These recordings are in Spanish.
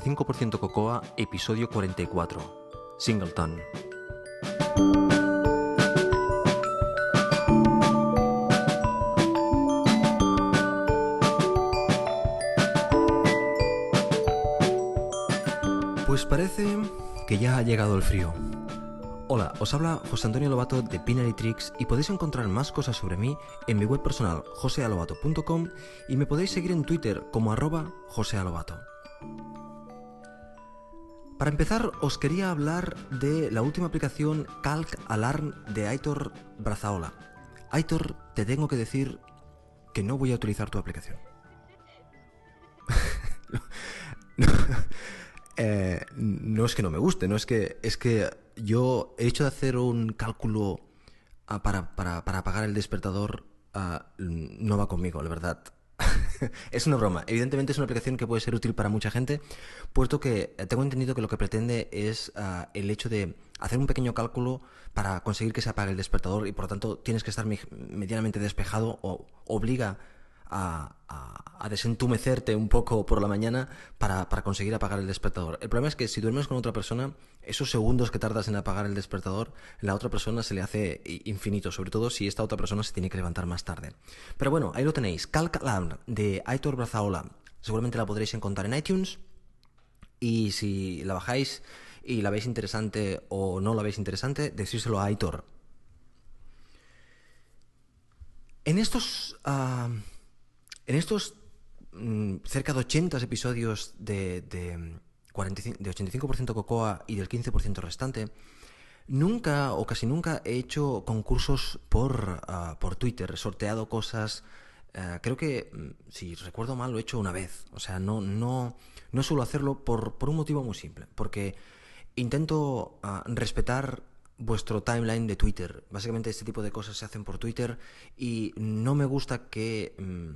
85% Cocoa, episodio 44. Singleton. Pues parece que ya ha llegado el frío. Hola, os habla José Antonio Lobato de Pinary Tricks y podéis encontrar más cosas sobre mí en mi web personal josealobato.com y me podéis seguir en Twitter como arroba josealobato. Para empezar, os quería hablar de la última aplicación Calc Alarm de Aitor Brazaola. Aitor, te tengo que decir que no voy a utilizar tu aplicación. no, eh, no es que no me guste, no es que es que yo he hecho de hacer un cálculo ah, para, para, para, apagar el despertador ah, no va conmigo, la verdad. es una broma. Evidentemente es una aplicación que puede ser útil para mucha gente, puesto que tengo entendido que lo que pretende es uh, el hecho de hacer un pequeño cálculo para conseguir que se apague el despertador y por lo tanto tienes que estar medianamente despejado o obliga a, desentumecerte un poco por la mañana para, conseguir apagar el despertador. El problema es que si duermes con otra persona, esos segundos que tardas en apagar el despertador, la otra persona se le hace infinito, sobre todo si esta otra persona se tiene que levantar más tarde. Pero bueno, ahí lo tenéis. Calcalam de Aitor Brazaola. Seguramente la podréis encontrar en iTunes. Y si la bajáis y la veis interesante o no la veis interesante, decírselo a Aitor. En estos... Uh, en estos mmm, cerca de 80 episodios de, de, 45, de 85% Cocoa y del 15% restante, nunca o casi nunca he hecho concursos por, uh, por Twitter, he sorteado cosas. Uh, creo que, si recuerdo mal, lo he hecho una vez. O sea, no, no, no suelo hacerlo por, por un motivo muy simple. Porque intento uh, respetar vuestro timeline de Twitter. Básicamente este tipo de cosas se hacen por Twitter y no me gusta que... Mmm,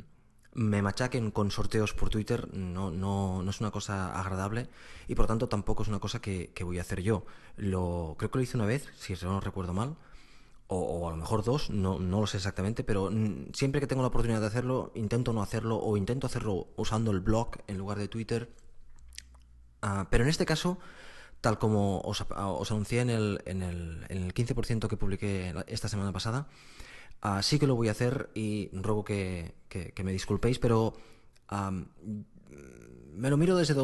me machaquen con sorteos por Twitter no, no, no, es una cosa agradable y por tanto tampoco es una cosa que, voy a hacer yo. Lo, creo que lo hice una vez, si no recuerdo mal, o, o, a lo mejor dos, no, no lo sé exactamente, pero siempre que tengo la oportunidad de hacerlo, intento no hacerlo o intento hacerlo usando el blog en lugar de Twitter. Uh, pero en este caso, tal como os, os anuncié en el, en, el, en el 15% que publiqué esta semana pasada, Uh, sí que lo voy a hacer y ruego que, que, que me disculpéis, pero um, me lo miro desde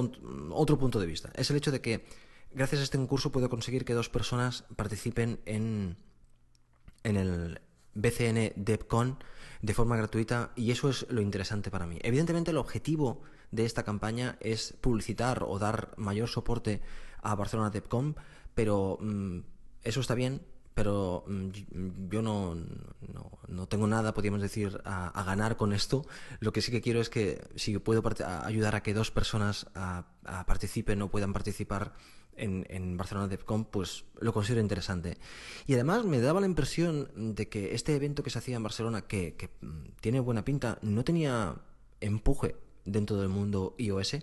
otro punto de vista. Es el hecho de que gracias a este concurso puedo conseguir que dos personas participen en, en el BCN DevCon de forma gratuita y eso es lo interesante para mí. Evidentemente el objetivo de esta campaña es publicitar o dar mayor soporte a Barcelona DevCon, pero um, eso está bien, pero yo no, no, no, tengo nada, podríamos decir, a, a, ganar con esto. Lo que sí que quiero es que si puedo a ayudar a que dos personas a, participen o puedan participar en, en Barcelona DevCon, pues lo considero interesante. Y además me daba la impresión de que este evento que se hacía en Barcelona, que, que tiene buena pinta, no tenía empuje dentro del mundo iOS.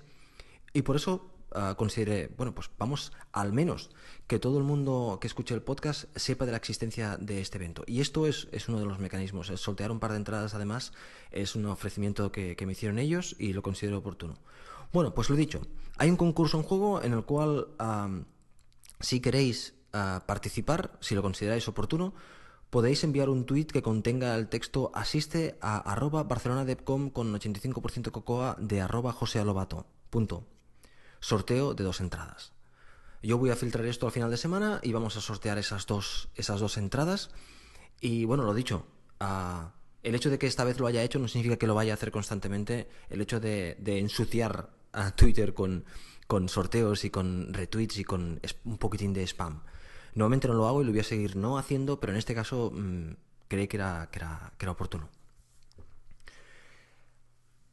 Y por eso uh, considere, bueno, pues vamos al menos que todo el mundo que escuche el podcast sepa de la existencia de este evento. Y esto es, es uno de los mecanismos. El soltear un par de entradas, además, es un ofrecimiento que, me hicieron ellos y lo considero oportuno. Bueno, pues lo dicho, hay un concurso en juego en el cual, um, si queréis uh, participar, si lo consideráis oportuno, podéis enviar un tweet que contenga el texto asiste a arroba barcelonadepcom con 85% cocoa de arroba josealobato. Sorteo de dos entradas. Yo voy a filtrar esto al final de semana y vamos a sortear esas dos, esas dos entradas. Y bueno, lo dicho, uh, el hecho de que esta vez lo haya hecho no significa que lo vaya a hacer constantemente. El hecho de, de ensuciar a Twitter con, con, sorteos y con retweets y con un poquitín de spam. Normalmente no lo hago y lo voy a seguir no haciendo, pero en este caso mmm, creí que era, que, era, que era oportuno.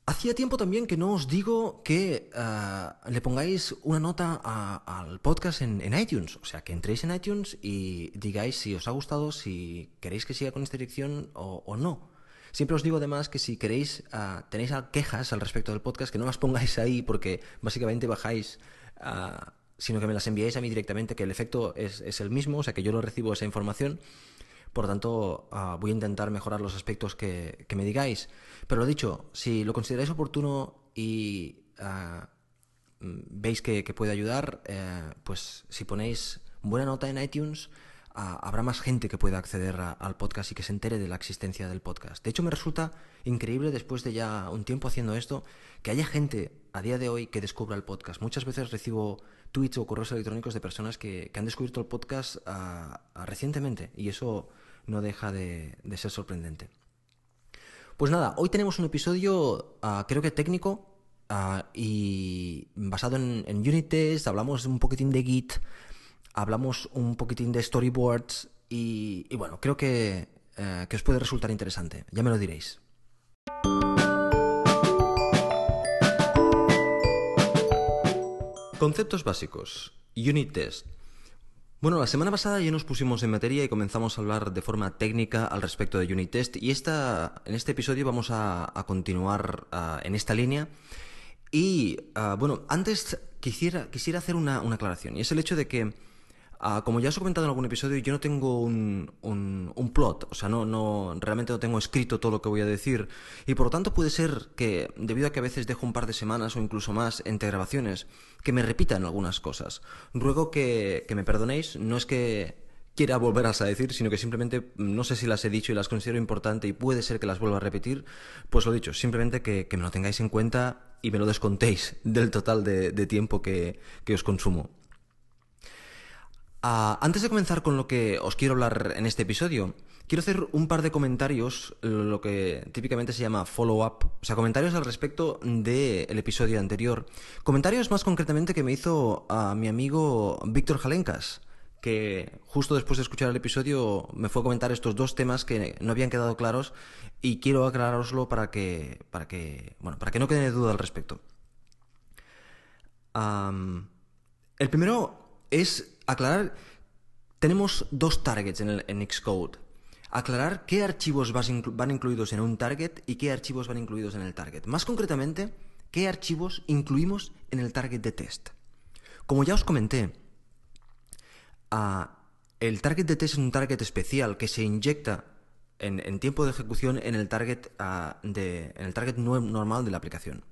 Hacía tiempo también que no os digo que uh, le pongáis una nota al podcast en, iTunes. O sea, que entréis en iTunes y digáis si os ha gustado, si queréis que siga con esta dirección o, no. Siempre os digo además que si queréis, uh, tenéis quejas al respecto del podcast, que no las pongáis ahí porque básicamente bajáis, uh, sino que me las enviáis a mí directamente, que el efecto es, el mismo, o sea, que yo lo recibo esa información. Por tanto, voy a intentar mejorar los aspectos que, me digáis. Pero lo dicho, si lo consideráis oportuno y uh, veis que, puede ayudar, eh, pues si ponéis buena nota en iTunes, habrá más gente que pueda acceder al podcast y que se entere de la existencia del podcast. De hecho, me resulta increíble después de ya un tiempo haciendo esto, que haya gente a día de hoy que descubra el podcast. Muchas veces recibo tweets o correos electrónicos de personas que, han descubierto el podcast recientemente y eso no deja de, ser sorprendente. Pues nada, hoy tenemos un episodio ah, creo que técnico ah, y basado en, en unit test, hablamos un poquitín de Git, hablamos un poquitín de storyboards y, bueno, creo que, eh, que os puede resultar interesante, ya me lo diréis. Conceptos básicos. Unit test. Bueno, la semana pasada ya nos pusimos en materia y comenzamos a hablar de forma técnica al respecto de Unit Test y esta, en este episodio vamos a, continuar ah, en esta línea. Y ah, bueno, antes quisiera, quisiera hacer una, una aclaración y es el hecho de que Ah, como ya os he comentado en algún episodio, yo no tengo un, un, plot, o sea, no, no, realmente no tengo escrito todo lo que voy a decir. Y por lo tanto puede ser que, debido a que a veces dejo un par de semanas o incluso más entre grabaciones, que me repitan algunas cosas. Ruego que, que me perdonéis, no es que quiera volverlas a decir, sino que simplemente no sé si las he dicho y las considero importantes y puede ser que las vuelva a repetir, pues lo dicho, simplemente que, que me lo tengáis en cuenta y me lo descontéis del total de, de tiempo que, que os consumo. Ah, antes de comenzar con lo que os quiero hablar en este episodio, quiero hacer un par de comentarios, lo que típicamente se llama follow-up, o sea, comentarios al respecto del episodio anterior. Comentarios más concretamente que me hizo a mi amigo Víctor Jalencas, que justo después de escuchar el episodio me fue a comentar estos dos temas que no habían quedado claros y quiero aclararoslo para que, para que, bueno, para que no quede duda al respecto. el primero es aclarar, tenemos dos targets en, el, en Xcode. Aclarar qué archivos van incluidos en un target y qué archivos van incluidos en el target. Más concretamente, qué archivos incluimos en el target de test. Como ya os comenté, el target de test es un target especial que se inyecta en, tiempo de ejecución en el target, de, en el target normal de la aplicación.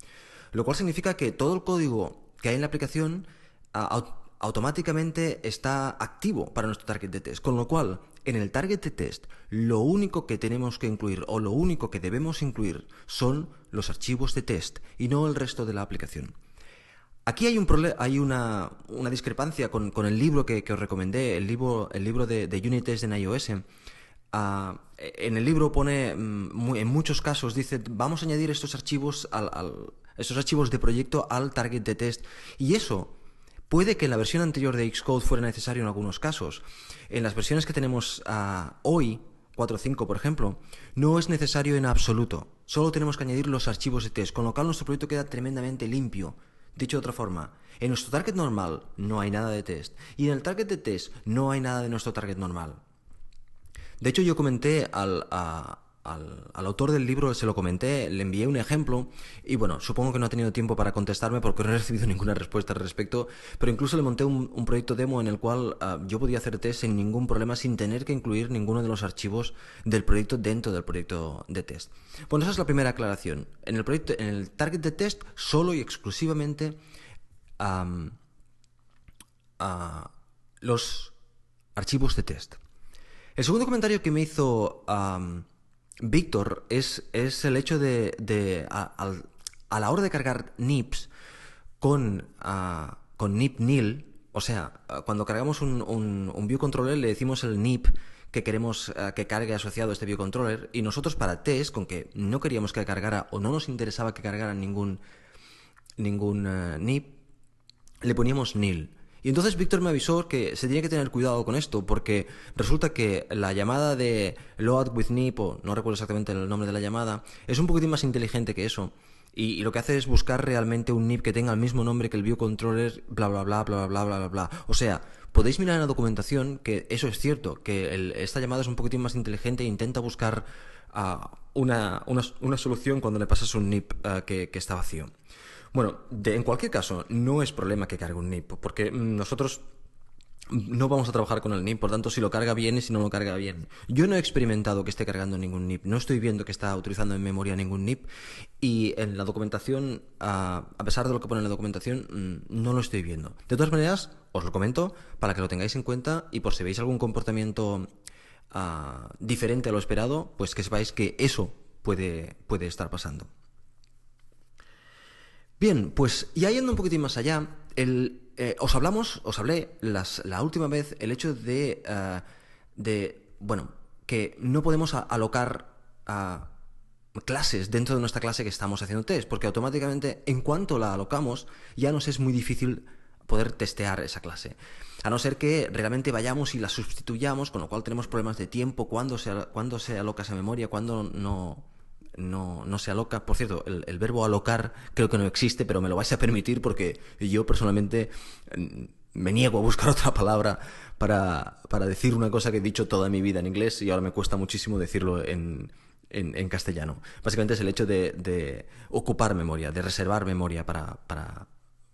Lo cual significa que todo el código que hay en la aplicación automáticamente está activo para nuestro target de test. Con lo cual, en el target de test, lo único que tenemos que incluir o lo único que debemos incluir son los archivos de test y no el resto de la aplicación. Aquí hay, un hay una, discrepancia con, el libro que, os recomendé, el libro, el libro de, de Unit Test en iOS. Ah, en el libro pone, mm, en muchos casos, dice, vamos a añadir estos archivos, estos archivos de proyecto al target de test. Y eso Puede que en la versión anterior de Xcode fuera necesario en algunos casos. En las versiones que tenemos ah, hoy, 4.5 por ejemplo, no es necesario en absoluto. Solo tenemos que añadir los archivos de test, con lo cual nuestro proyecto queda tremendamente limpio. Dicho de otra forma, en nuestro target normal no hay nada de test y en el target de test no hay nada de nuestro target normal. De hecho, yo comenté al, a, al, autor del libro se lo comenté, le envié un ejemplo y bueno, supongo que no ha tenido tiempo para contestarme porque no he recibido ninguna respuesta al respecto, pero incluso le monté un, proyecto demo en el cual ah, yo podía hacer test sin ningún problema, sin tener que incluir ninguno de los archivos del proyecto dentro del proyecto de test. Bueno, esa es la primera aclaración. En el, proyecto, en el target de test, solo y exclusivamente los archivos de test. El segundo comentario que me hizo... Víctor, es, es, el hecho de, a, la hora de cargar NIPs con, con NIP nil, o sea, cuando cargamos un, un, view controller le decimos el NIP que queremos que cargue asociado a este view controller y nosotros para test, con que no queríamos que cargara o no nos interesaba que cargara ningún, ningún eh, NIP, le poníamos nil. Y entonces Víctor me avisó que se tiene que tener cuidado con esto, porque resulta que la llamada de load with nip, o no recuerdo exactamente el nombre de la llamada, es un poquitín más inteligente que eso. Y, lo que hace es buscar realmente un NIP que tenga el mismo nombre que el view controller, bla, bla, bla, bla, bla, bla, bla, bla. O sea, podéis mirar en la documentación que eso es cierto, que esta llamada es un poquitín más inteligente e intenta buscar ah, una, una, solución cuando le pasas un NIP ah, que está vacío. Bueno, en cualquier caso, no es problema que cargue un NIP, porque nosotros no vamos a trabajar con el NIP, por tanto, si lo carga bien y si no lo carga bien. Yo no he experimentado que esté cargando ningún NIP, no estoy viendo que está utilizando en memoria ningún NIP y en la documentación, a, pesar de lo que pone en la documentación, mm, no lo estoy viendo. De todas maneras, os lo comento para que lo tengáis en cuenta y por si veis algún comportamiento ah, diferente a lo esperado, pues que sepáis que eso puede, puede estar pasando. Bien, pues ya yendo un poquitín más allá, el, eh, os hablamos, os hablé la última vez el hecho de, eh, de, bueno, que no podemos alocar a clases dentro de nuestra clase que estamos haciendo test, porque automáticamente en cuanto la alocamos ya nos es muy difícil poder testear esa clase. A no ser que realmente vayamos y la sustituyamos, con lo cual tenemos problemas de tiempo, cuándo se, cuándo se aloca esa memoria, cuándo no, no, no se aloca. Por cierto, el, verbo alocar creo que no existe, pero me lo vais a permitir porque yo personalmente mm, me niego a buscar otra palabra para, para, decir una cosa que he dicho toda mi vida en inglés y ahora me cuesta muchísimo decirlo en, en, castellano. Básicamente es el hecho de, ocupar memoria, de reservar memoria para, para,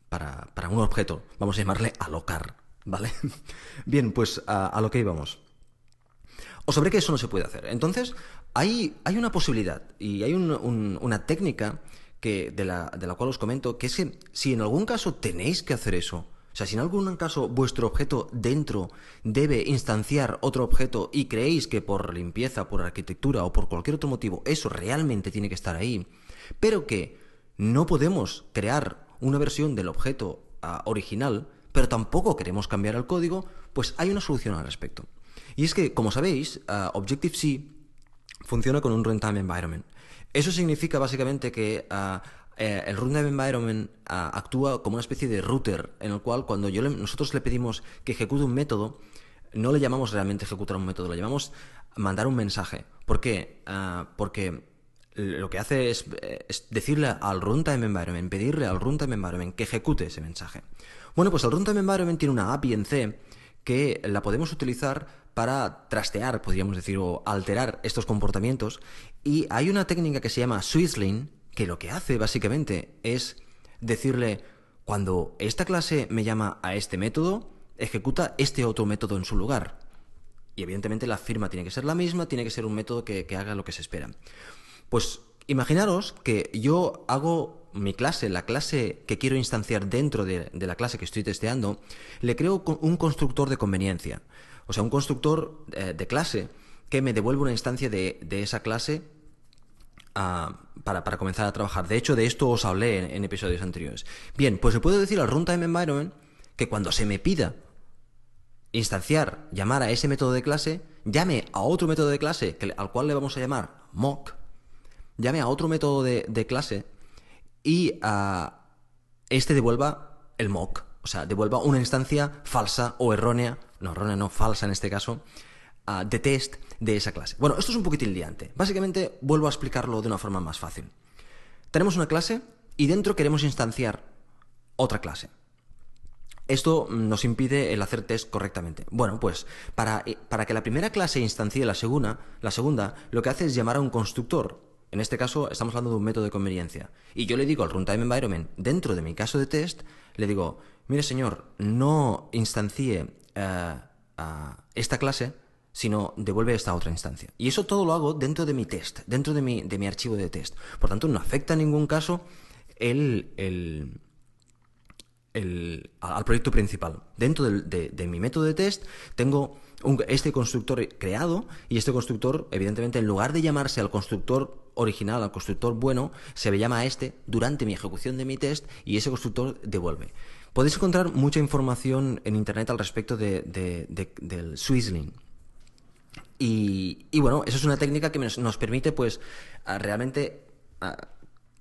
para, para, un objeto. Vamos a llamarle alocar, ¿vale? Bien, pues a, lo que íbamos. Os sabré que eso no se puede hacer. Entonces, hay, una posibilidad y hay una técnica que, de, la, de la cual os comento, que es que si en algún caso tenéis que hacer eso, o sea, si en algún caso vuestro objeto dentro debe instanciar otro objeto y creéis que por limpieza, por arquitectura o por cualquier otro motivo eso realmente tiene que estar ahí, pero que no podemos crear una versión del objeto ah, original, pero tampoco queremos cambiar el código, pues hay una solución al respecto. Y es que, como sabéis, uh, Objective-C funciona con un runtime environment. Eso significa básicamente que uh, eh, el runtime environment uh, actúa como una especie de router en el cual cuando nosotros le pedimos que ejecute un método, no le llamamos realmente ejecutar un método, le llamamos mandar un mensaje. ¿Por qué? porque lo que hace es, es, decirle al runtime environment, pedirle al runtime environment que ejecute ese mensaje. Bueno, pues el runtime environment tiene una API en C que la podemos utilizar para trastear, podríamos decir, o alterar estos comportamientos. Y hay una técnica que se llama Swizzling, que lo que hace básicamente es decirle, cuando esta clase me llama a este método, ejecuta este otro método en su lugar. Y evidentemente la firma tiene que ser la misma, tiene que ser un método que, haga lo que se espera. Pues imaginaros que yo hago mi clase, la clase que quiero instanciar dentro de, de la clase que estoy testeando, le creo un constructor de conveniencia. O sea, un constructor eh, de clase que me devuelve una instancia de, esa clase ah, para, comenzar a trabajar. De hecho, de esto os hablé en, episodios anteriores. Bien, pues le puedo decir al runtime environment que cuando se me pida instanciar, llamar a ese método de clase, llame a otro método de clase al cual le vamos a llamar mock, llame a otro método de, clase y a ah, este devuelva el mock, o sea, devuelva una instancia falsa o errónea no errónea, no falsa en este caso, ah, de test de esa clase. Bueno, esto es un poquitín liante. Básicamente, vuelvo a explicarlo de una forma más fácil. Tenemos una clase y dentro queremos instanciar otra clase. Esto nos impide el hacer test correctamente. Bueno, pues para, eh, para, que la primera clase instancie la segunda, la segunda, lo que hace es llamar a un constructor. En este caso estamos hablando de un método de conveniencia. Y yo le digo al runtime environment, dentro de mi caso de test, le digo, mire señor, no instancie eh, esta clase, sino devuelve esta otra instancia. Y eso todo lo hago dentro de mi test, dentro de mi, de mi archivo de test. Por tanto, no afecta en ningún caso el, el, el, al proyecto principal. Dentro de, de, mi método de test tengo este constructor creado y este constructor, evidentemente, en lugar de llamarse al constructor original, al constructor bueno, se me llama a este durante mi ejecución de mi test y ese constructor devuelve. Podéis encontrar mucha información en Internet al respecto de, del Swizzling. Y, bueno, eso es una técnica que nos, permite pues realmente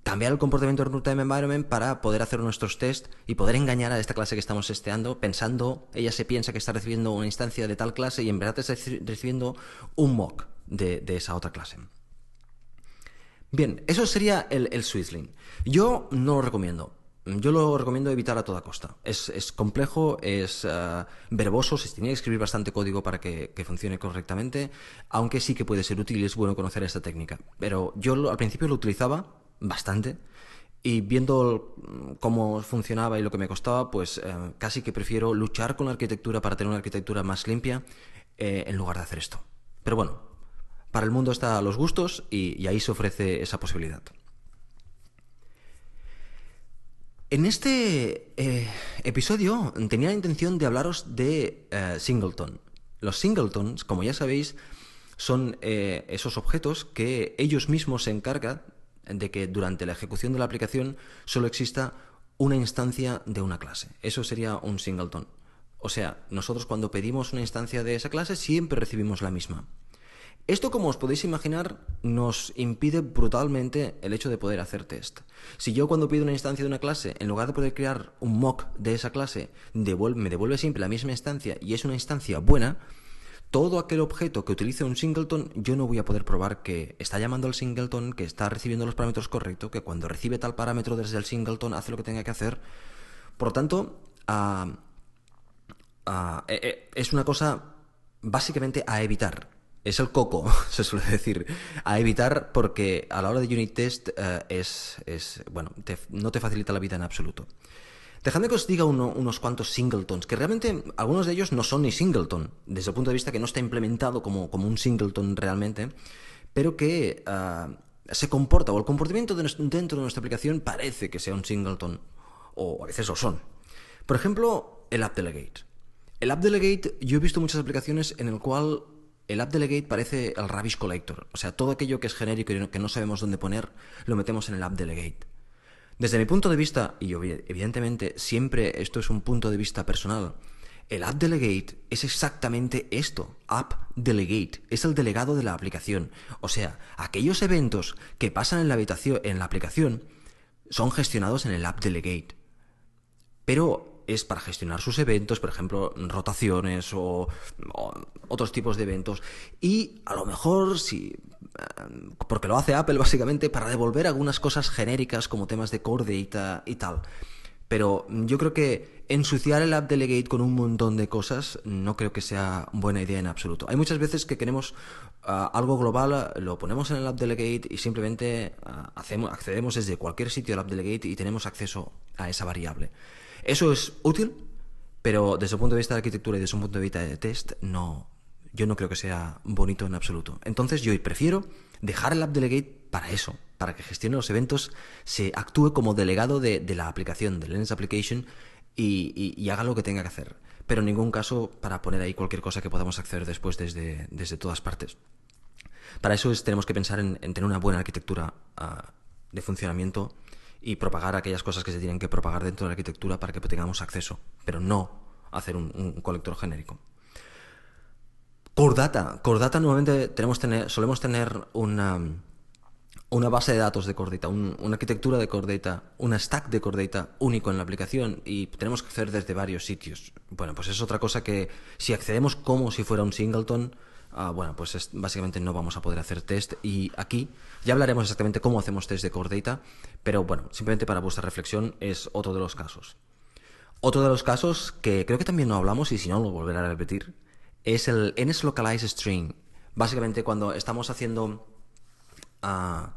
cambiar el comportamiento del runtime environment para poder hacer nuestros tests y poder engañar a esta clase que estamos testeando pensando, ella se piensa que está recibiendo una instancia de tal clase y en verdad está recibiendo un mock de, esa otra clase. Bien, eso sería el, el Swizzling. Yo no lo recomiendo. Yo lo recomiendo evitar a toda costa. Es, complejo, es eh, verboso, se tiene que escribir bastante código para que, funcione correctamente, aunque sí que puede ser útil y es bueno conocer esta técnica. Pero yo al principio lo utilizaba bastante Y viendo cómo funcionaba y lo que me costaba, pues eh, casi que prefiero luchar con la arquitectura para tener una arquitectura más limpia eh, en lugar de hacer esto. Pero bueno, para el mundo está a los gustos y, ahí se ofrece esa posibilidad. En este eh, episodio tenía la intención de hablaros de Singleton. Los singletons, como ya sabéis, son esos objetos que ellos mismos se encargan de que durante la ejecución de la aplicación solo exista una instancia de una clase. Eso sería un singleton. O sea, nosotros cuando pedimos una instancia de esa clase siempre recibimos la misma. Esto, como os podéis imaginar, nos impide brutalmente el hecho de poder hacer test. Si yo cuando pido una instancia de una clase, en lugar de poder crear un mock de esa clase, me devuelve siempre la misma instancia y es una instancia buena, todo aquel objeto que utilice un singleton, yo no voy a poder probar que está llamando al singleton, que está recibiendo los parámetros correctos, que cuando recibe tal parámetro desde el singleton hace lo que tenga que hacer. Por lo tanto, ah, ah, eh, eh, es una cosa básicamente a evitar. Es el coco, se suele decir. A evitar porque a la hora de unit test eh, es, es, bueno, no te facilita la vida en absoluto. Dejadme que os diga unos cuantos singletons, que realmente algunos de ellos no son ni singleton, desde el punto de vista que no está implementado como, como un singleton realmente, pero que ah, se comporta, o el comportamiento dentro de nuestra aplicación parece que sea un singleton, o a veces lo son. Por ejemplo, el app delegate. El app delegate, yo he visto muchas aplicaciones en el cual el app delegate parece el rubbish collector, o sea, todo aquello que es genérico y que no sabemos dónde poner, lo metemos en el app delegate. Desde mi punto de vista, y evidentemente siempre esto es un punto de vista personal, el App Delegate es exactamente esto, App Delegate, es el delegado de la aplicación. O sea, aquellos eventos que pasan en la, habitación, en la aplicación son gestionados en el App Delegate. Pero es para gestionar sus eventos, por ejemplo, rotaciones o, otros tipos de eventos. Y a lo mejor, si porque lo hace Apple básicamente para devolver algunas cosas genéricas como temas de core data y tal. Pero yo creo que ensuciar el app delegate con un montón de cosas no creo que sea buena idea en absoluto. Hay muchas veces que queremos ah, algo global, lo ponemos en el app delegate y simplemente ah, hacemos, accedemos desde cualquier sitio al app delegate y tenemos acceso a esa variable. Eso es útil, pero desde el punto de vista de arquitectura y desde un punto de vista de test no, yo no creo que sea bonito en absoluto. Entonces yo prefiero dejar el app delegate para eso, para que gestione los eventos, se actúe como delegado de, la aplicación, del Lens Application, y, haga lo que tenga que hacer. Pero en ningún caso para poner ahí cualquier cosa que podamos acceder después desde, desde todas partes. Para eso tenemos que pensar en, tener una buena arquitectura ah, de funcionamiento y propagar aquellas cosas que se tienen que propagar dentro de la arquitectura para que tengamos acceso, pero no hacer un colector genérico. Core Data. Nuevamente tenemos tener, solemos tener una, una base de datos de Core Data, una arquitectura de Core Data, una stack de Core Data único en la aplicación y tenemos que acceder desde varios sitios. Bueno, pues es otra cosa que si accedemos como si fuera un singleton, ah, bueno, pues básicamente no vamos a poder hacer test y aquí ya hablaremos exactamente cómo hacemos test de Core Data, pero bueno, simplemente para vuestra reflexión es otro de los casos. Otro de los casos que creo que también no hablamos y si no lo volveré a repetir es el NSLocalize string. Básicamente cuando estamos haciendo... Ah,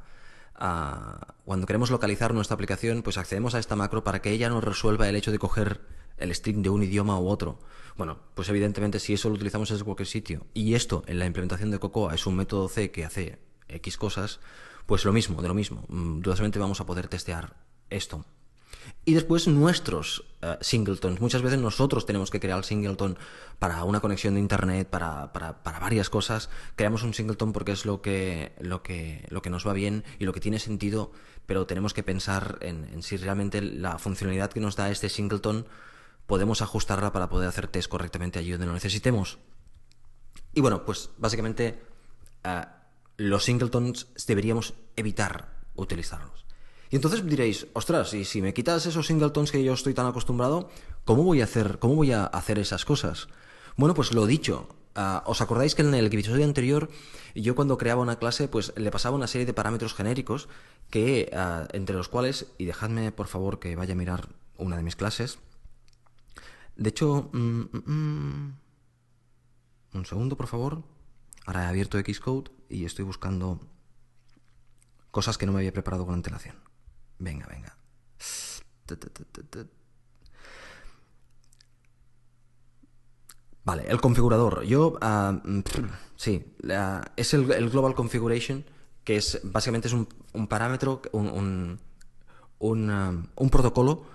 ah, cuando queremos localizar nuestra aplicación, pues accedemos a esta macro para que ella nos resuelva el hecho de coger el string de un idioma u otro. Bueno, pues evidentemente si eso lo utilizamos desde cualquier sitio y esto en la implementación de Cocoa es un método C que hace X cosas, pues lo mismo, de lo mismo. Mm, dudosamente vamos a poder testear esto. Y después nuestros uh, singletons. Muchas veces nosotros tenemos que crear el singleton para una conexión de internet, para, para, para, varias cosas. Creamos un singleton porque es lo que, lo, que, lo que nos va bien y lo que tiene sentido, pero tenemos que pensar en, en si realmente la funcionalidad que nos da este singleton podemos ajustarla para poder hacer test correctamente allí donde lo necesitemos. Y bueno, pues básicamente uh, los singletons deberíamos evitar utilizarlos. Y entonces diréis, ostras, y si me quitas esos singletons que yo estoy tan acostumbrado, ¿cómo voy a hacer, cómo voy a hacer esas cosas? Bueno, pues lo dicho. Ah, ¿Os acordáis que en el episodio anterior yo cuando creaba una clase pues le pasaba una serie de parámetros genéricos que ah, entre los cuales, y dejadme por favor que vaya a mirar una de mis clases, de hecho, mm, mm, mm, un segundo por favor, ahora he abierto Xcode y estoy buscando cosas que no me había preparado con antelación. Venga, venga. Vale, el configurador. Yo, ah, sí, es el, Global Configuration, que es básicamente es un, parámetro, un, un, protocolo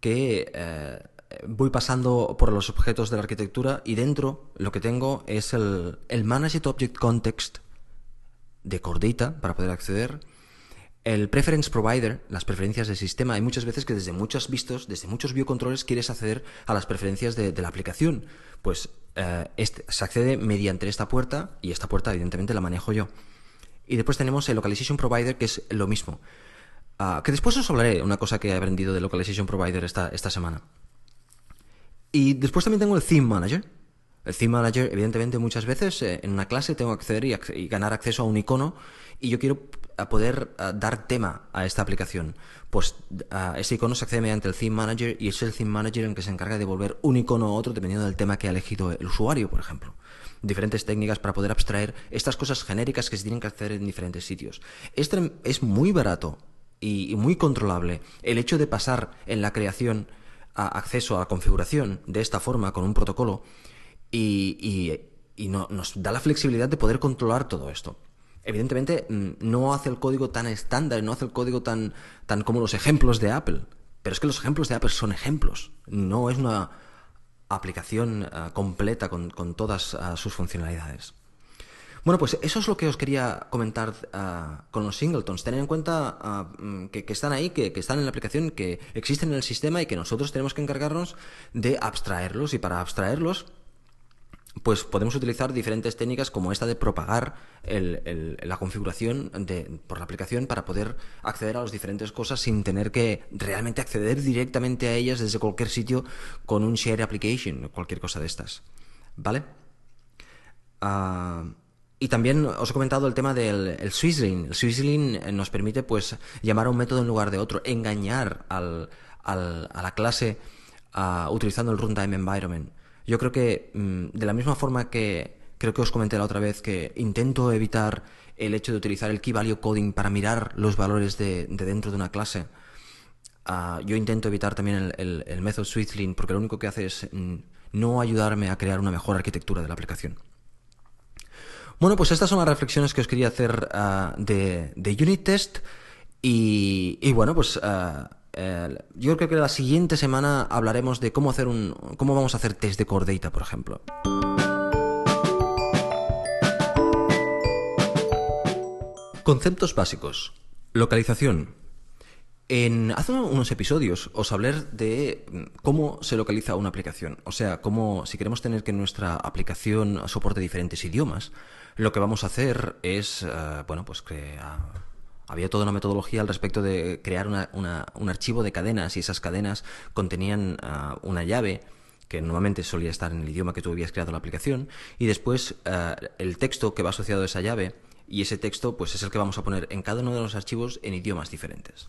que eh, voy pasando por los objetos de la arquitectura y dentro lo que tengo es el, el Managed Object Context de Cordita para poder acceder el preference provider, las preferencias del sistema, hay muchas veces que desde muchos vistos, desde muchos biocontroles quieres acceder a las preferencias de, la aplicación. Pues eh, este, se accede mediante esta puerta y esta puerta evidentemente la manejo yo. Y después tenemos el localization provider que es lo mismo. Ah, que después os hablaré una cosa que he aprendido de localization provider esta, esta semana. Y después también tengo el theme manager. El theme manager, evidentemente, muchas veces eh, en una clase tengo que acceder y, ganar acceso a un icono y yo quiero a poder dar tema a esta aplicación. Pues ese icono se accede mediante el Theme Manager y es el Theme Manager el que se encarga de devolver un icono a otro dependiendo del tema que ha elegido el usuario, por ejemplo. Diferentes técnicas para poder abstraer estas cosas genéricas que se tienen que hacer en diferentes sitios. Este es muy barato y, muy controlable. El hecho de pasar en la creación acceso a la configuración de esta forma con un protocolo y, y nos da la flexibilidad de poder controlar todo esto. Evidentemente mm, no hace el código tan estándar, no hace el código tan, tan como los ejemplos de Apple. Pero es que los ejemplos de Apple son ejemplos. No es una aplicación eh, completa con, todas eh, sus funcionalidades. Bueno, pues eso es lo que os quería comentar eh, con los singletons. Tener en cuenta mm, que, están ahí, que, están en la aplicación, que existen en el sistema y que nosotros tenemos que encargarnos de abstraerlos. Y para abstraerlos, pues podemos utilizar diferentes técnicas como esta de propagar la configuración por la aplicación para poder acceder a las diferentes cosas sin tener que realmente acceder directamente a ellas desde cualquier sitio con un share application o cualquier cosa de estas. ¿Vale? Ah, y también os he comentado el tema del el Swizzling. El Swizzling nos permite pues llamar a un método en lugar de otro, engañar al, a la clase ah, utilizando el runtime environment. Yo creo que mm, de la misma forma que creo que os comenté la otra vez que intento evitar el hecho de utilizar el key value coding para mirar los valores de, dentro de una clase, ah, yo intento evitar también el, el, método Switzling porque lo único que hace es mm, no ayudarme a crear una mejor arquitectura de la aplicación. Bueno, pues estas son las reflexiones que os quería hacer ah, de, Unit Test y, bueno, pues... Ah, yo creo que la siguiente semana hablaremos de cómo hacer un, cómo vamos a hacer test de core data, por ejemplo. Conceptos básicos. Localización. En hace unos episodios os hablé de cómo se localiza una aplicación. O sea, cómo si queremos tener que nuestra aplicación soporte diferentes idiomas, lo que vamos a hacer es, eh, bueno, pues crear había toda una metodología al respecto de crear un archivo de cadenas y esas cadenas contenían ah, una llave que normalmente solía estar en el idioma que tú habías creado la aplicación y después ah, el texto que va asociado a esa llave y ese texto pues es el que vamos a poner en cada uno de los archivos en idiomas diferentes.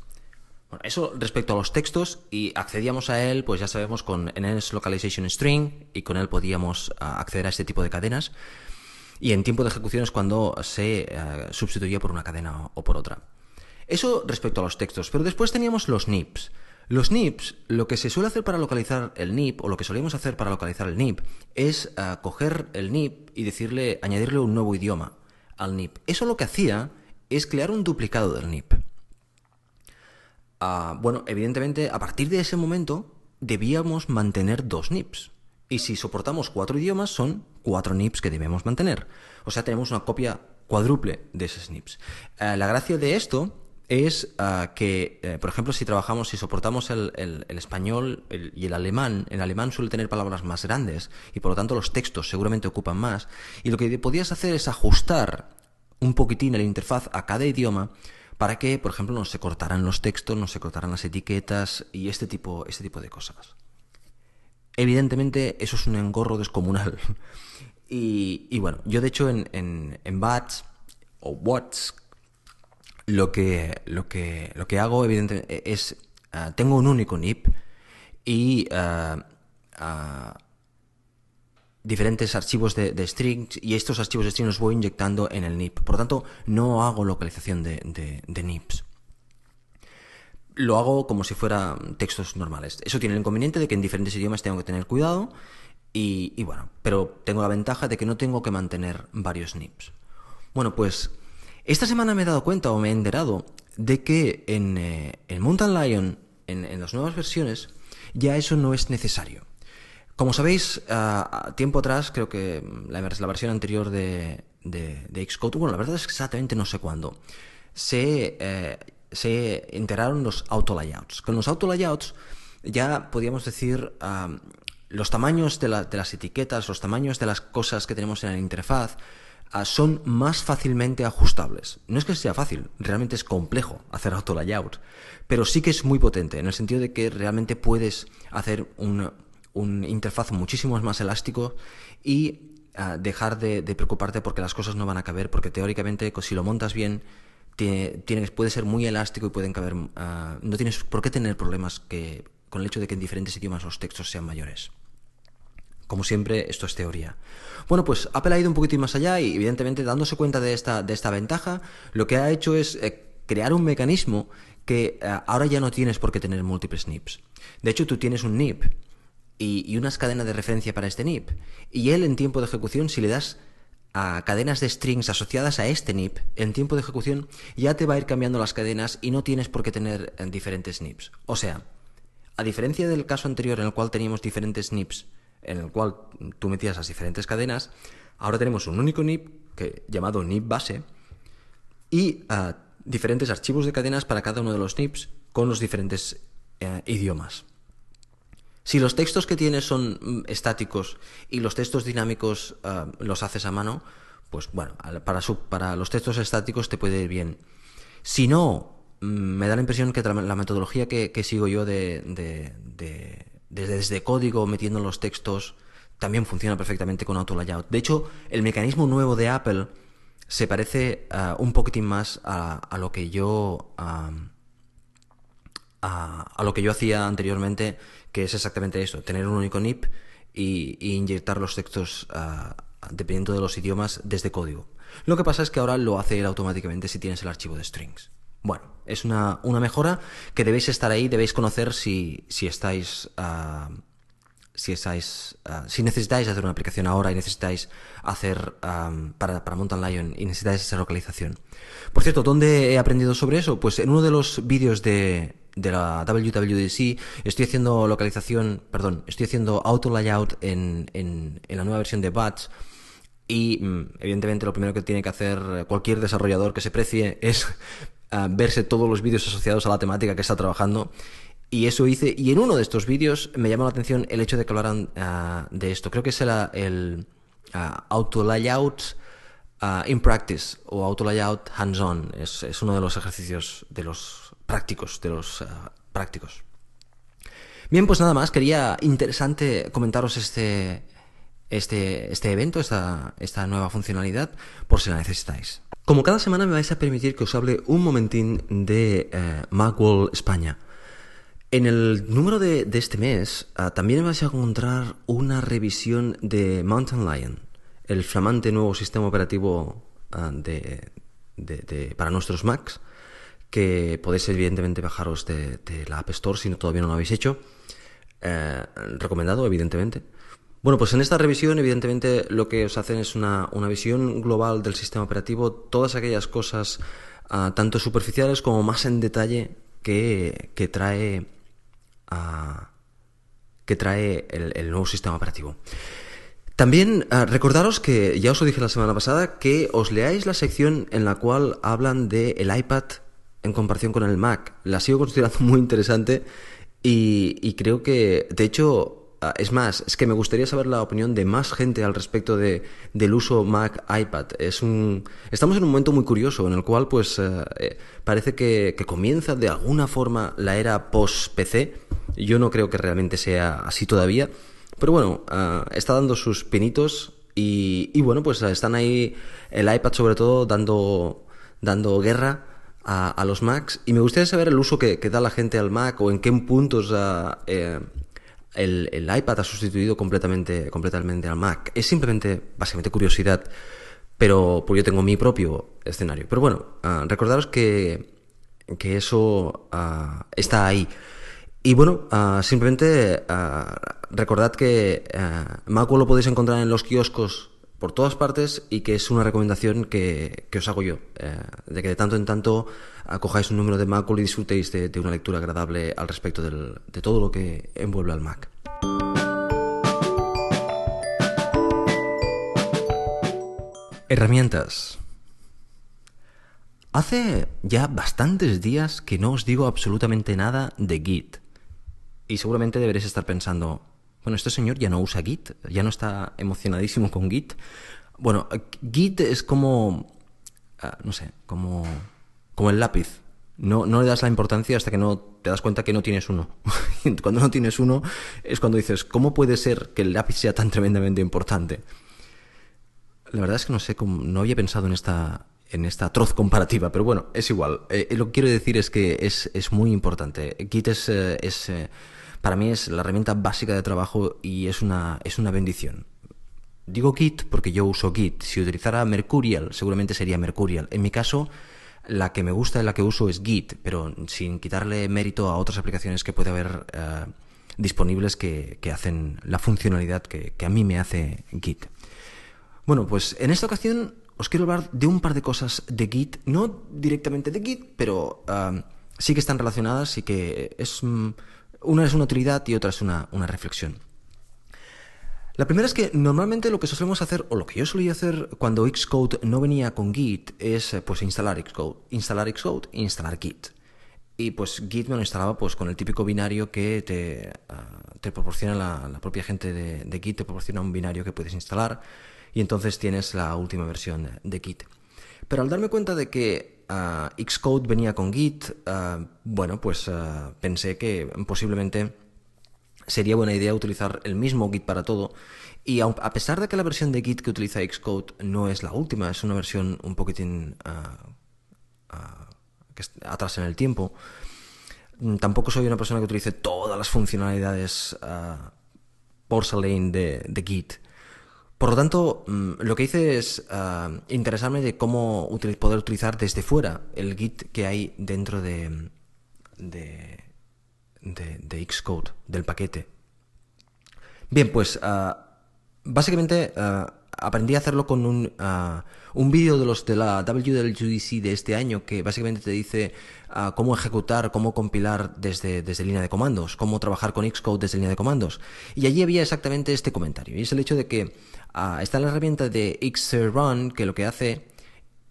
Eso respecto a los textos y accedíamos a él, pues ya sabemos con NS Localization String y con él podíamos ah, acceder a este tipo de cadenas y en tiempo de ejecución es cuando se sustituía por una cadena o por otra. Eso respecto a los textos, pero después teníamos los NIPs. Los NIPs, lo que se suele hacer para localizar el NIP, o lo que solíamos hacer para localizar el NIP, es uh, coger el NIP y decirle, añadirle un nuevo idioma al NIP. Eso lo que hacía es crear un duplicado del NIP. Ah, bueno, evidentemente, a partir de ese momento debíamos mantener dos NIPs. Y si soportamos cuatro idiomas, son cuatro NIPs que debemos mantener. O sea, tenemos una copia cuádruple de esos NIPs. Eh, la gracia de esto es ah, que, eh, por ejemplo, si trabajamos, si soportamos el, español y el alemán, el alemán suele tener palabras más grandes y por lo tanto los textos seguramente ocupan más. Y lo que podías hacer es ajustar un poquitín la interfaz a cada idioma para que, por ejemplo, no se cortaran los textos, no se cortaran las etiquetas y este tipo, este tipo de cosas. Evidentemente, eso es un engorro descomunal. Y, bueno, yo de hecho en, en, en BATS o WATS, lo que, lo que, lo que hago, evidentemente, es. Ah, tengo un único NIP y ah, ah, diferentes archivos de, strings y estos archivos de strings los voy inyectando en el NIP. Por lo tanto, no hago localización de, NIPs. lo hago como si fuera textos normales. Eso tiene el inconveniente de que en diferentes idiomas tengo que tener cuidado y, bueno, pero tengo la ventaja de que no tengo que mantener varios nips. Bueno, pues esta semana me he dado cuenta o me he enterado de que en, eh, Mountain Lion, en, las nuevas versiones, ya eso no es necesario. Como sabéis, a tiempo atrás, creo que la, la versión anterior de, de, Xcode, bueno, la verdad es que exactamente no sé cuándo, se, eh, se integraron los auto layouts. Con los auto layouts ya podíamos decir los tamaños de, las etiquetas, los tamaños de las cosas que tenemos en la interfaz ah, son más fácilmente ajustables. No es que sea fácil, realmente es complejo hacer auto layout, pero sí que es muy potente en el sentido de que realmente puedes hacer un, un interfaz muchísimo más elástico y dejar de, preocuparte porque las cosas no van a caber, porque teóricamente si lo montas bien tienes, puede ser muy elástico y pueden caber... Ah, no tienes por qué tener problemas con el hecho de que en diferentes idiomas los textos sean mayores. Como siempre, esto es teoría. Bueno, pues Apple ha ido un poquitín más allá y evidentemente dándose cuenta de esta, de esta ventaja, lo que ha hecho es eh, crear un mecanismo que eh, ahora ya no tienes por qué tener múltiples NIPs. De hecho, tú tienes un NIP y, unas cadenas de referencia para este NIP. Y él en tiempo de ejecución, si le das a cadenas de strings asociadas a este NIP, en tiempo de ejecución ya te va a ir cambiando las cadenas y no tienes por qué tener eh, diferentes NIPs. O sea, a diferencia del caso anterior en el cual teníamos diferentes NIPs, en el cual tú metías las diferentes cadenas, ahora tenemos un único NIP que, llamado NIP base y ah, diferentes archivos de cadenas para cada uno de los NIPs con los diferentes eh, idiomas. Si los textos que tienes son mm, estáticos y los textos dinámicos ah, los haces a mano, pues bueno, para, para los textos estáticos te puede ir bien. Si no, mm, me da la impresión que la metodología que, sigo yo de, desde código metiendo los textos también funciona perfectamente con Auto Layout. De hecho, el mecanismo nuevo de Apple se parece ah, un poquitín más a, lo que yo a, lo que yo hacía anteriormente que es exactamente eso, tener un único NIP y, inyectar los textos ah, dependiendo de los idiomas desde código. Lo que pasa es que ahora lo hace él automáticamente si tienes el archivo de strings. Bueno, es una, mejora que debéis estar ahí, debéis conocer si, si estáis... Ah, si estáis, ah, si necesitáis hacer una aplicación ahora y necesitáis hacer para, para Mountain Lion y necesitáis esa localización. Por cierto, ¿dónde he aprendido sobre eso? Pues en uno de los vídeos de, de la WWDC, estoy haciendo localización, perdón, estoy haciendo auto layout en, en, la nueva versión de Batch y mm, evidentemente lo primero que tiene que hacer cualquier desarrollador que se precie es ah, verse todos los vídeos asociados a la temática que está trabajando y eso hice, y en uno de estos vídeos me llamó la atención el hecho de que hablaran ah, de esto. Creo que es el, ah, auto layout in practice o auto layout hands-on. Es, es, uno de los ejercicios de los prácticos, de los eh, prácticos. Bien, pues nada más, quería interesante comentaros este, este, este evento, esta, esta nueva funcionalidad, por si la necesitáis. Como cada semana me vais a permitir que os hable un momentín de eh, Macworld España. En el número de, este mes ah, también vais a encontrar una revisión de Mountain Lion, el flamante nuevo sistema operativo ah, de, para nuestros Macs que podéis evidentemente bajaros de, la App Store si no, todavía no lo habéis hecho. Eh, recomendado, evidentemente. Bueno, pues en esta revisión, evidentemente, lo que os hacen es una, visión global del sistema operativo, todas aquellas cosas, ah, tanto superficiales como más en detalle, que, trae, ah, que trae el, nuevo sistema operativo. También ah, recordaros que ya os lo dije la semana pasada, que os leáis la sección en la cual hablan del el iPad en comparación con el Mac. La sigo considerando muy interesante y, creo que, de hecho, ah, es más, es que me gustaría saber la opinión de más gente al respecto de, del uso Mac iPad. Es un, estamos en un momento muy curioso en el cual, pues, eh, eh, parece que, comienza de alguna forma la era post-PC. Yo no creo que realmente sea así todavía. Pero bueno, ah, está dando sus pinitos y, y, bueno, pues están ahí el iPad sobre todo dando, dando guerra a, los Macs y me gustaría saber el uso que, da la gente al Mac o en qué puntos eh, el, iPad ha sustituido completamente, completamente al Mac. Es simplemente, básicamente, curiosidad, pero pues yo tengo mi propio escenario. Pero bueno, ah, recordaros que que eso ah, está ahí. Y bueno, ah, simplemente recordad que Macworld lo podéis encontrar en los kioscos por todas partes y que es una recomendación que, os hago yo, eh, de que de tanto en tanto acojáis un número de Macworld y disfrutéis de, una lectura agradable al respecto de todo lo que envuelve al Mac. Herramientas. Hace ya bastantes días que no os digo absolutamente nada de Git. Y seguramente deberéis estar pensando, bueno, este señor ya no usa Git, ya no está emocionadísimo con Git. Bueno, Git es como, ah, no sé, como, como el lápiz. No, no le das la importancia hasta que no te das cuenta que no tienes uno. cuando no tienes uno es cuando dices, ¿cómo puede ser que el lápiz sea tan tremendamente importante? La verdad es que no sé, cómo, no había pensado en esta, en esta atroz comparativa, pero bueno, es igual. Eh, lo que quiero decir es que es, muy importante. Git es, eh, es eh, para mí es la herramienta básica de trabajo y es una, es una bendición. Digo Git porque yo uso Git. Si utilizara Mercurial, seguramente sería Mercurial. En mi caso, la que me gusta y la que uso es Git, pero sin quitarle mérito a otras aplicaciones que puede haber disponibles que, hacen la funcionalidad que, que a mí me hace Git. Bueno, pues en esta ocasión os quiero hablar de un par de cosas de Git, no directamente de Git, pero sí que están relacionadas y que es mm, una es una utilidad y otra es una, reflexión. La primera es que normalmente lo que solemos hacer, o lo que yo solía hacer cuando Xcode no venía con Git, es pues instalar Xcode, instalar Xcode instalar Git. Y pues Git me lo instalaba pues con el típico binario que te, ah, proporciona la, propia gente de Git, te proporciona un binario que puedes instalar y entonces tienes la última versión de Git. Pero al darme cuenta de que ah, Xcode venía con Git, ah, bueno, pues ah, pensé que posiblemente sería buena idea utilizar el mismo Git para todo. Y a pesar de que la versión de Git que utiliza Xcode no es la última, es una versión un poquitín atrás en el tiempo, mm, tampoco soy una persona que utilice todas las funcionalidades porcelain de, de Git. Por lo tanto, mm, lo que hice es ah, interesarme de cómo poder utilizar desde fuera el Git que hay dentro de, de, de, Xcode, del paquete. Bien, pues ah, básicamente ah, aprendí a hacerlo con un, un vídeo de los de la WWDC de este año que básicamente te dice cómo ejecutar, cómo compilar desde, desde línea de comandos, cómo trabajar con Xcode desde línea de comandos. Y allí había exactamente este comentario, y es el hecho de que está la herramienta de Xrun que lo que hace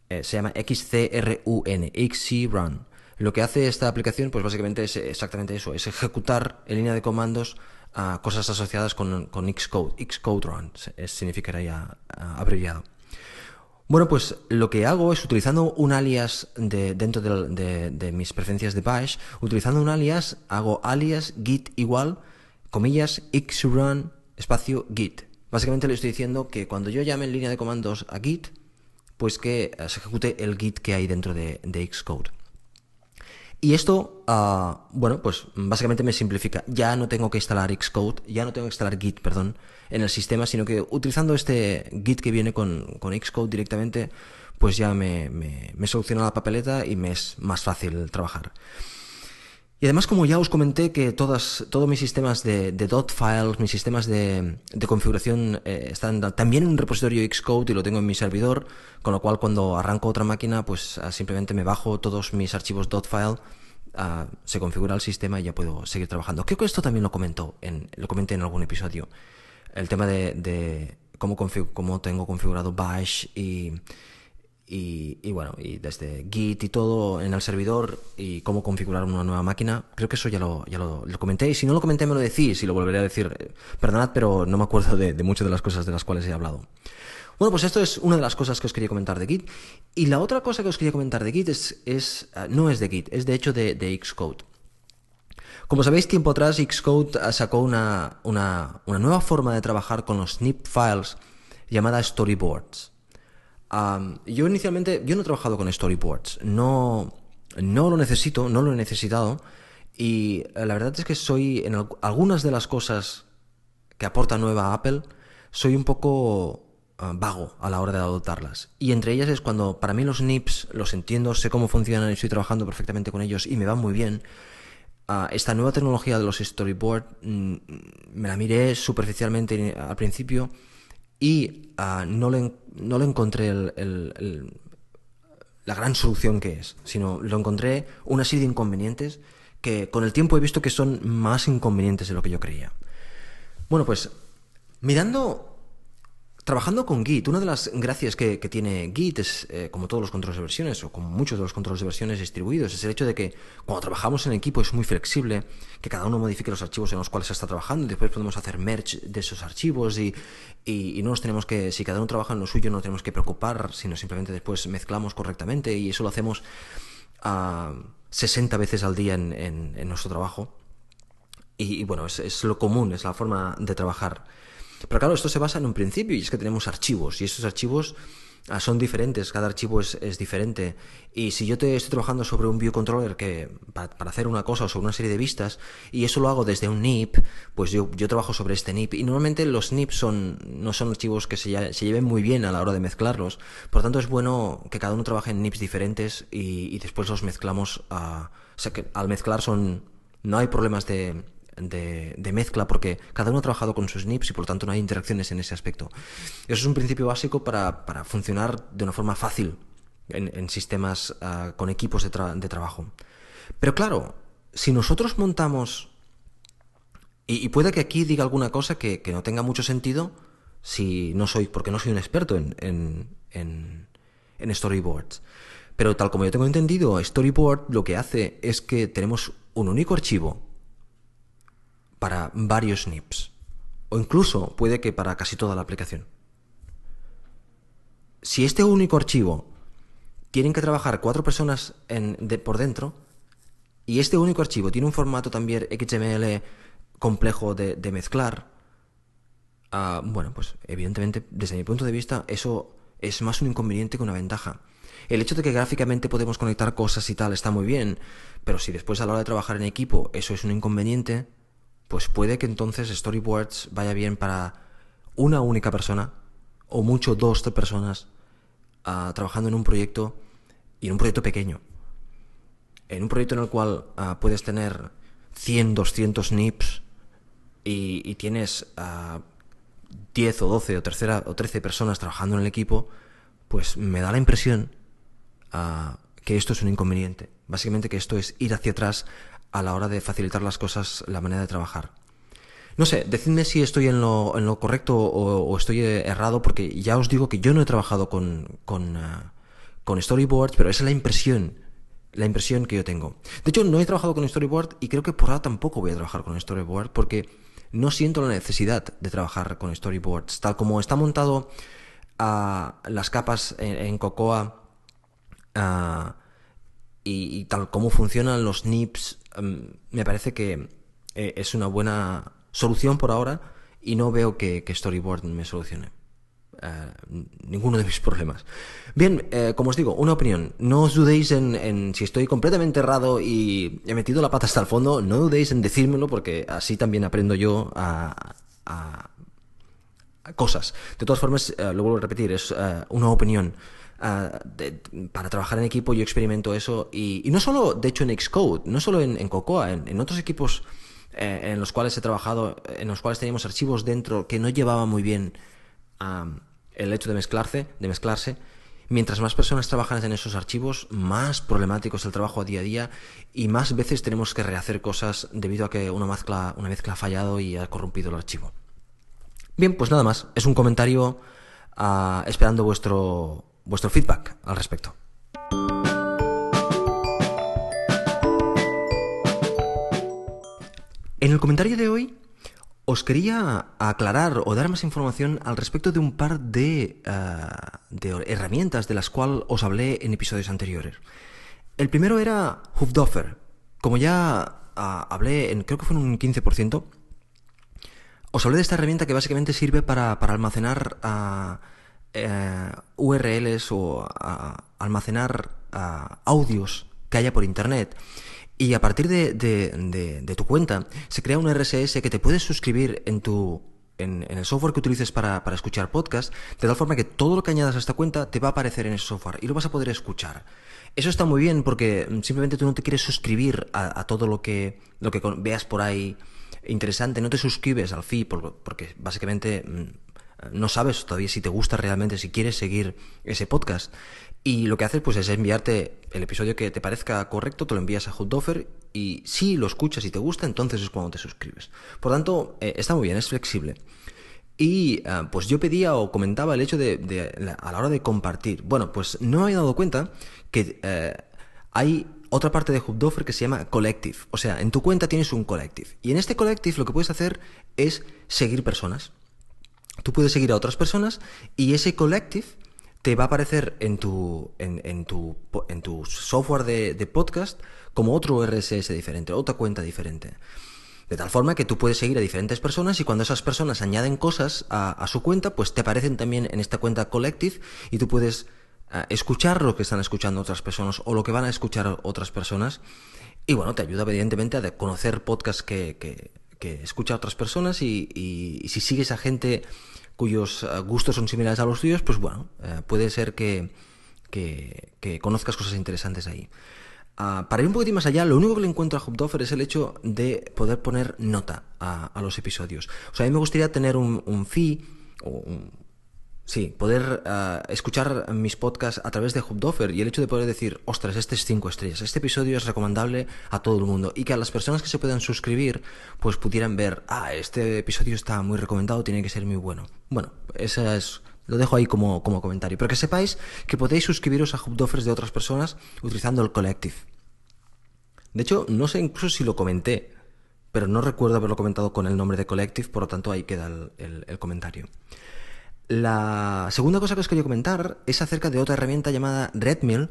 eh, se llama XCRUN, XCRun. Lo que hace esta aplicación, pues básicamente es exactamente eso, es ejecutar en línea de comandos a cosas asociadas con, con Xcode. Xcode Run significaría abreviado. Bueno, pues lo que hago es utilizando un alias de, dentro de, de, mis preferencias de Bash, utilizando un alias, hago alias git igual, comillas, xrun, espacio git. Básicamente le estoy diciendo que cuando yo llame en línea de comandos a Git, pues que eh, se ejecute el Git que hay dentro de, Xcode. Y esto, ah, bueno, pues básicamente me simplifica. Ya no tengo que instalar Xcode, ya no tengo que instalar Git, perdón, en el sistema, sino que utilizando este Git que viene con, con Xcode directamente, pues ya me, me soluciona la papeleta y me es más fácil trabajar. Y además, como ya os comenté, que todas, todos mis sistemas de, dot files, mis sistemas de, configuración eh, están también en un repositorio Xcode y lo tengo en mi servidor, con lo cual cuando arranco otra máquina, pues ah, simplemente me bajo todos mis archivos dot file, ah, se configura el sistema y ya puedo seguir trabajando. Creo que esto también lo comentó en, lo comenté en algún episodio. El tema de, de cómo, cómo tengo configurado Bash y y, bueno, y desde Git y todo en el servidor y cómo configurar una nueva máquina, creo que eso ya lo, ya lo, comenté. Y si no lo comenté, me lo decís y lo volveré a decir. Eh, perdonad, pero no me acuerdo de, muchas de las cosas de las cuales he hablado. Bueno, pues esto es una de las cosas que os quería comentar de Git. Y la otra cosa que os quería comentar de Git es, es eh, no es de Git, es de hecho de, de Xcode. Como sabéis, tiempo atrás Xcode sacó una, una, una nueva forma de trabajar con los snip files llamada storyboards yo inicialmente, yo no he trabajado con storyboards, no, no lo necesito, no lo he necesitado. Y la verdad es que soy, en algunas de las cosas que aporta nueva Apple, soy un poco ah, vago a la hora de adoptarlas. Y entre ellas es cuando para mí los NIPs los entiendo, sé cómo funcionan, estoy trabajando perfectamente con ellos y me van muy bien. Ah, esta nueva tecnología de los storyboard mm, me la miré superficialmente al principio y ah, no, le, no encontré el, la gran solución que es, sino lo encontré una serie de inconvenientes que con el tiempo he visto que son más inconvenientes de lo que yo creía. Bueno, pues mirando Trabajando con Git, una de las gracias que, tiene Git es, eh, como todos los controles de versiones, o como muchos de los controles de versiones distribuidos, es el hecho de que cuando trabajamos en equipo es muy flexible, que cada uno modifique los archivos en los cuales se está trabajando, y después podemos hacer merge de esos archivos y, no nos tenemos que, si cada uno trabaja en lo suyo, no tenemos que preocupar, sino simplemente después mezclamos correctamente y eso lo hacemos a 60 veces al día en, nuestro trabajo. Y, bueno, es lo común, es la forma de trabajar. Pero claro, esto se basa en un principio y es que tenemos archivos y esos archivos ah, son diferentes, cada archivo es, diferente. Y si yo te estoy trabajando sobre un controller que para, hacer una cosa o sobre una serie de vistas y eso lo hago desde un NIP, pues yo, yo trabajo sobre este NIP. Y normalmente los NIP son, no son archivos que se, se lleven muy bien a la hora de mezclarlos. Por tanto, es bueno que cada uno trabaje en NIPs diferentes y, después los mezclamos. A, o sea que al mezclar son no hay problemas de, de, mezcla porque cada uno ha trabajado con sus NIPs y por lo tanto no hay interacciones en ese aspecto. Eso es un principio básico para, funcionar de una forma fácil en, sistemas ah, con equipos de, trabajo. Pero claro, si nosotros montamos, y, puede que aquí diga alguna cosa que, no tenga mucho sentido, si no soy, porque no soy un experto en, en, en storyboards. Pero tal como yo tengo entendido, Storyboard lo que hace es que tenemos un único archivo para varios NIPs, o incluso puede que para casi toda la aplicación. Si este único archivo tienen que trabajar cuatro personas por dentro, y este único archivo tiene un formato también XML complejo de, mezclar, ah, bueno, pues evidentemente desde mi punto de vista eso es más un inconveniente que una ventaja. El hecho de que gráficamente podemos conectar cosas y tal está muy bien, pero si después a la hora de trabajar en equipo eso es un inconveniente, pues puede que entonces Storyboards vaya bien para una única persona o mucho dos personas ah, trabajando en un proyecto y en un proyecto pequeño. En un proyecto en el cual ah, puedes tener 100, 200 NIPs y, tienes 10 ah, o 12 o, tercera, o 13 personas trabajando en el equipo, pues me da la impresión que esto es un inconveniente. Básicamente que esto es ir hacia atrás a la hora de facilitar las cosas, la manera de trabajar. No sé, decidme si estoy en lo, en lo correcto o, estoy errado, porque ya os digo que yo no he trabajado con, con, uh, con storyboards, pero esa es la impresión, la impresión que yo tengo. De hecho, no he trabajado con storyboard y creo que por ahora tampoco voy a trabajar con storyboard, porque no siento la necesidad de trabajar con storyboards. Tal como está montado a uh, las capas en, Cocoa uh, y, y, tal como funcionan los NIPs Em, me parece que eh, es una buena solución por ahora y no veo que, Storyboard me solucione. Eh, ninguno de mis problemas. Bien, eh, como os digo, una opinión. No os dudéis en, si estoy completamente errado y he metido la pata hasta el fondo, no dudéis en decírmelo porque así también aprendo yo a, cosas. De todas formas, lo vuelvo a repetir, es una opinión. Ah, para trabajar en equipo yo experimento eso y, no solo, de hecho, en Xcode, no solo en, Cocoa, en, otros equipos eh, en los cuales he trabajado, en los cuales teníamos archivos dentro que no llevaban muy bien el hecho de mezclarse, de mezclarse. Mientras más personas trabajan en esos archivos, más problemático es el trabajo día a día y más veces tenemos que rehacer cosas debido a que una mezcla, una mezcla ha fallado y ha corrompido el archivo. Bien, pues nada más. Es un comentario ah, esperando vuestro, vuestro feedback al respecto. En el comentario de hoy os quería aclarar o dar más información al respecto de un par de, eh, herramientas de las cuales os hablé en episodios anteriores. El primero era Hoofdoffer. Como ya ah, hablé, en, creo que fue en un 15%, os hablé de esta herramienta que básicamente sirve para, almacenar ah, eh, URLs o almacenar audios que haya por Internet. Y a partir de, tu cuenta se crea un RSS que te puedes suscribir en tu, en, el software que utilices para, escuchar podcast, de tal forma que todo lo que añadas a esta cuenta te va a aparecer en ese software y lo vas a poder escuchar. Eso está muy bien porque simplemente tú no te quieres suscribir a, todo lo que, lo que veas por ahí interesante, no te suscribes al feed porque básicamente mm, no sabes todavía si te gusta realmente, si quieres seguir ese podcast. Y lo que haces pues es enviarte el episodio que te parezca correcto, te lo envías a Hoodoffer y si lo escuchas y te gusta, entonces es cuando te suscribes. Por tanto, eh, está muy bien, es flexible. Y ah, pues yo pedía o comentaba el hecho de, a la hora de compartir. Bueno, pues no me había dado cuenta que eh, hay otra parte de Hoodoffer que se llama Collective. O sea, en tu cuenta tienes un Collective. Y en este Collective lo que puedes hacer es seguir personas. Tú puedes seguir a otras personas y ese Collective te va a aparecer en tu, en, tu, en tu software de, podcast como otro RSS diferente, otra cuenta diferente. De tal forma que tú puedes seguir a diferentes personas y cuando esas personas añaden cosas a, su cuenta, pues te aparecen también en esta cuenta Collective y tú puedes eh, escuchar lo que están escuchando otras personas o lo que van a escuchar otras personas. Y bueno, te ayuda evidentemente a conocer podcasts que, que escucha otras personas y, si sigues a gente cuyos eh, gustos son similares a los tuyos, pues bueno, eh, puede ser que, que, conozcas cosas interesantes ahí. Ah, para ir un poquitín más allá, lo único que le encuentro a Hubdoffer es el hecho de poder poner nota a, los episodios. O sea, a mí me gustaría tener un, un fee o un, Sí, poder ah, escuchar mis podcasts a través de Hubdoffer y el hecho de poder decir, ostras, este es 5 estrellas, este episodio es recomendable a todo el mundo y que a las personas que se puedan suscribir pues pudieran ver, ah, este episodio está muy recomendado, tiene que ser muy bueno. Bueno, esa es, lo dejo ahí como, como comentario, pero que sepáis que podéis suscribiros a Hubdoffers de otras personas utilizando el Collective. De hecho, no sé incluso si lo comenté, pero no recuerdo haberlo comentado con el nombre de Collective, por lo tanto ahí queda el comentario. La segunda cosa que os quería comentar es acerca de otra herramienta llamada Redmill,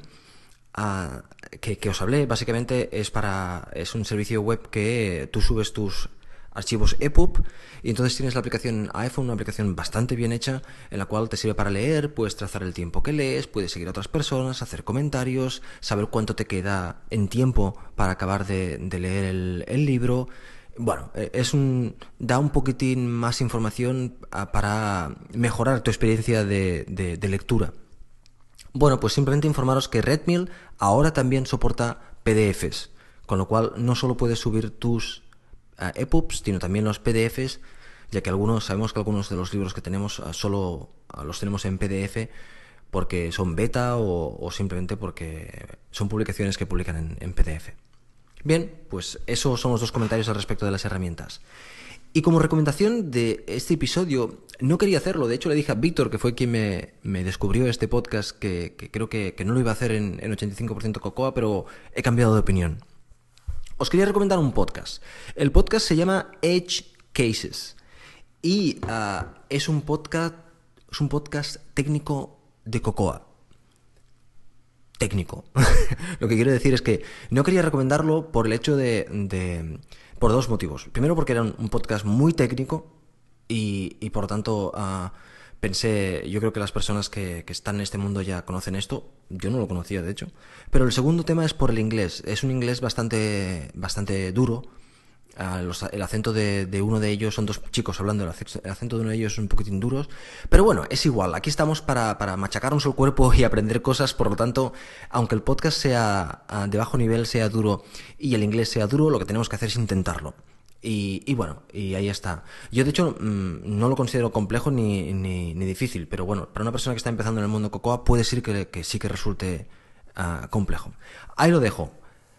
ah, que, os hablé. Básicamente es para es un servicio web que tú subes tus archivos EPUB y entonces tienes la aplicación iPhone, una aplicación bastante bien hecha en la cual te sirve para leer, puedes trazar el tiempo que lees, puedes seguir a otras personas, hacer comentarios, saber cuánto te queda en tiempo para acabar de, leer el, el libro bueno, eh, es un, da un poquitín más información ah, para mejorar tu experiencia de, lectura. Bueno, pues simplemente informaros que Redmill ahora también soporta PDFs, con lo cual no solo puedes subir tus uh, EPUBs, sino también los PDFs, ya que algunos sabemos que algunos de los libros que tenemos solo los tenemos en PDF porque son beta o, simplemente porque son publicaciones que publican en PDF. Bien, pues esos son los dos comentarios al respecto de las herramientas. Y como recomendación de este episodio, no quería hacerlo, de hecho le dije a Víctor, que fue quien me, descubrió este podcast, que, creo que, no lo iba a hacer en, 85% Cocoa, pero he cambiado de opinión. Os quería recomendar un podcast. El podcast se llama Edge Cases y ah, es, un podcast, es un podcast técnico de Cocoa técnico. Lo que quiero decir es que no quería recomendarlo por el hecho de... por dos motivos. Primero porque era un, podcast muy técnico y, y por lo tanto ah, pensé, yo creo que las personas que, que, están en este mundo ya conocen esto, yo no lo conocía de hecho. Pero el segundo tema es por el inglés. Es un inglés bastante, bastante duro el acento de, uno de ellos, son dos chicos hablando, el acento de uno de ellos es un poquitín duros, pero bueno, es igual, aquí estamos para, para machacarnos el cuerpo y aprender cosas, por lo tanto, aunque el podcast sea de bajo nivel, sea duro y el inglés sea duro, lo que tenemos que hacer es intentarlo. Y, bueno, y ahí está. Yo de hecho mm, no lo considero complejo ni, ni, difícil, pero bueno, para una persona que está empezando en el mundo Cocoa puede ser que, que sí que resulte ah, complejo. Ahí lo dejo.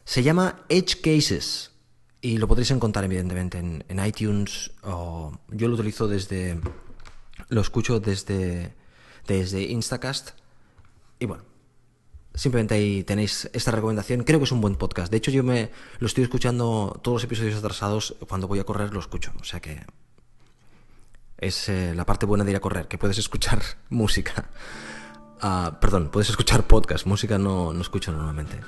Se llama Edge Cases. Y lo podréis encontrar, evidentemente, en, iTunes. Yo lo utilizo desde. Lo escucho desde, desde Instacast. Y bueno, simplemente ahí tenéis esta recomendación. Creo que es un buen podcast. De hecho, yo me lo estoy escuchando todos los episodios atrasados. Cuando voy a correr, lo escucho. O sea que. Es eh, la parte buena de ir a correr, que puedes escuchar música. Perdón, puedes escuchar podcast. Música no, no escucho normalmente.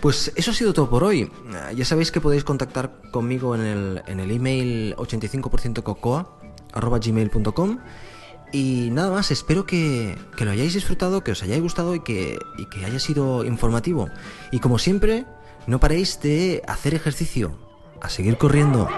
Pues eso ha sido todo por hoy. Ya sabéis que podéis contactar conmigo en el, en el email 85%cocoa.gmail.com y nada más, espero que, lo hayáis disfrutado, que os hayáis gustado y que, y que haya sido informativo. Y como siempre, no paréis de hacer ejercicio, a seguir corriendo.